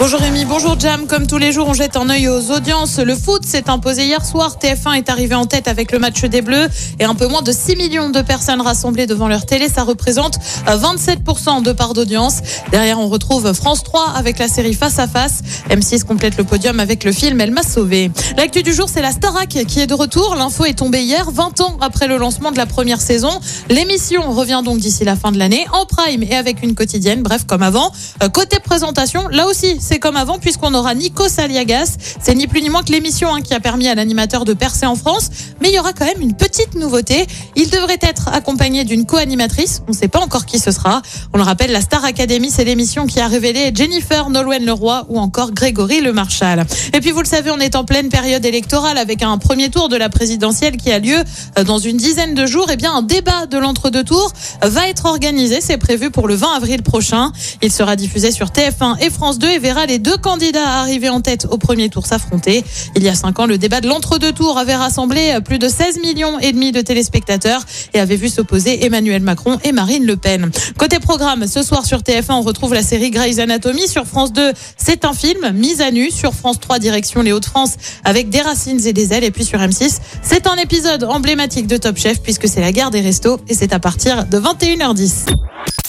Bonjour Rémi, bonjour Jam. Comme tous les jours, on jette un œil aux audiences. Le foot s'est imposé hier soir. TF1 est arrivé en tête avec le match des Bleus et un peu moins de 6 millions de personnes rassemblées devant leur télé. Ça représente 27% de part d'audience. Derrière, on retrouve France 3 avec la série Face à Face. M6 complète le podium avec le film Elle m'a sauvé. L'actu du jour, c'est la Starac qui est de retour. L'info est tombée hier, 20 ans après le lancement de la première saison. L'émission revient donc d'ici la fin de l'année en prime et avec une quotidienne. Bref, comme avant. Euh, Côté présentation, là aussi, c'est comme avant puisqu'on aura Nico Saliagas. C'est ni plus ni moins que l'émission hein, qui a permis à l'animateur de percer en France. Mais il y aura quand même une petite nouveauté. Il devrait être accompagné d'une co-animatrice. On ne sait pas encore qui ce sera. On le rappelle, la Star Academy, c'est l'émission qui a révélé Jennifer Nolwenn Leroy ou encore Grégory Le Marchal. Et puis vous le savez, on est en pleine période électorale avec un premier tour de la présidentielle qui a lieu euh, dans une dizaine de jours. Et bien un débat de l'entre-deux tours va être organisé. C'est prévu pour le 20 avril prochain. Il sera diffusé sur TF1 et France 2 et les deux candidats arrivés en tête au premier tour s'affronter. Il y a cinq ans, le débat de l'entre-deux tours avait rassemblé plus de 16 millions et demi de téléspectateurs et avait vu s'opposer Emmanuel Macron et Marine Le Pen. Côté programme, ce soir sur TF1, on retrouve la série Grey's Anatomy. Sur France 2, c'est un film, mise à nu. Sur France 3, direction les Hauts-de-France avec des racines et des ailes. Et puis sur M6, c'est un épisode emblématique de Top Chef puisque c'est la guerre des restos et c'est à partir de 21h10.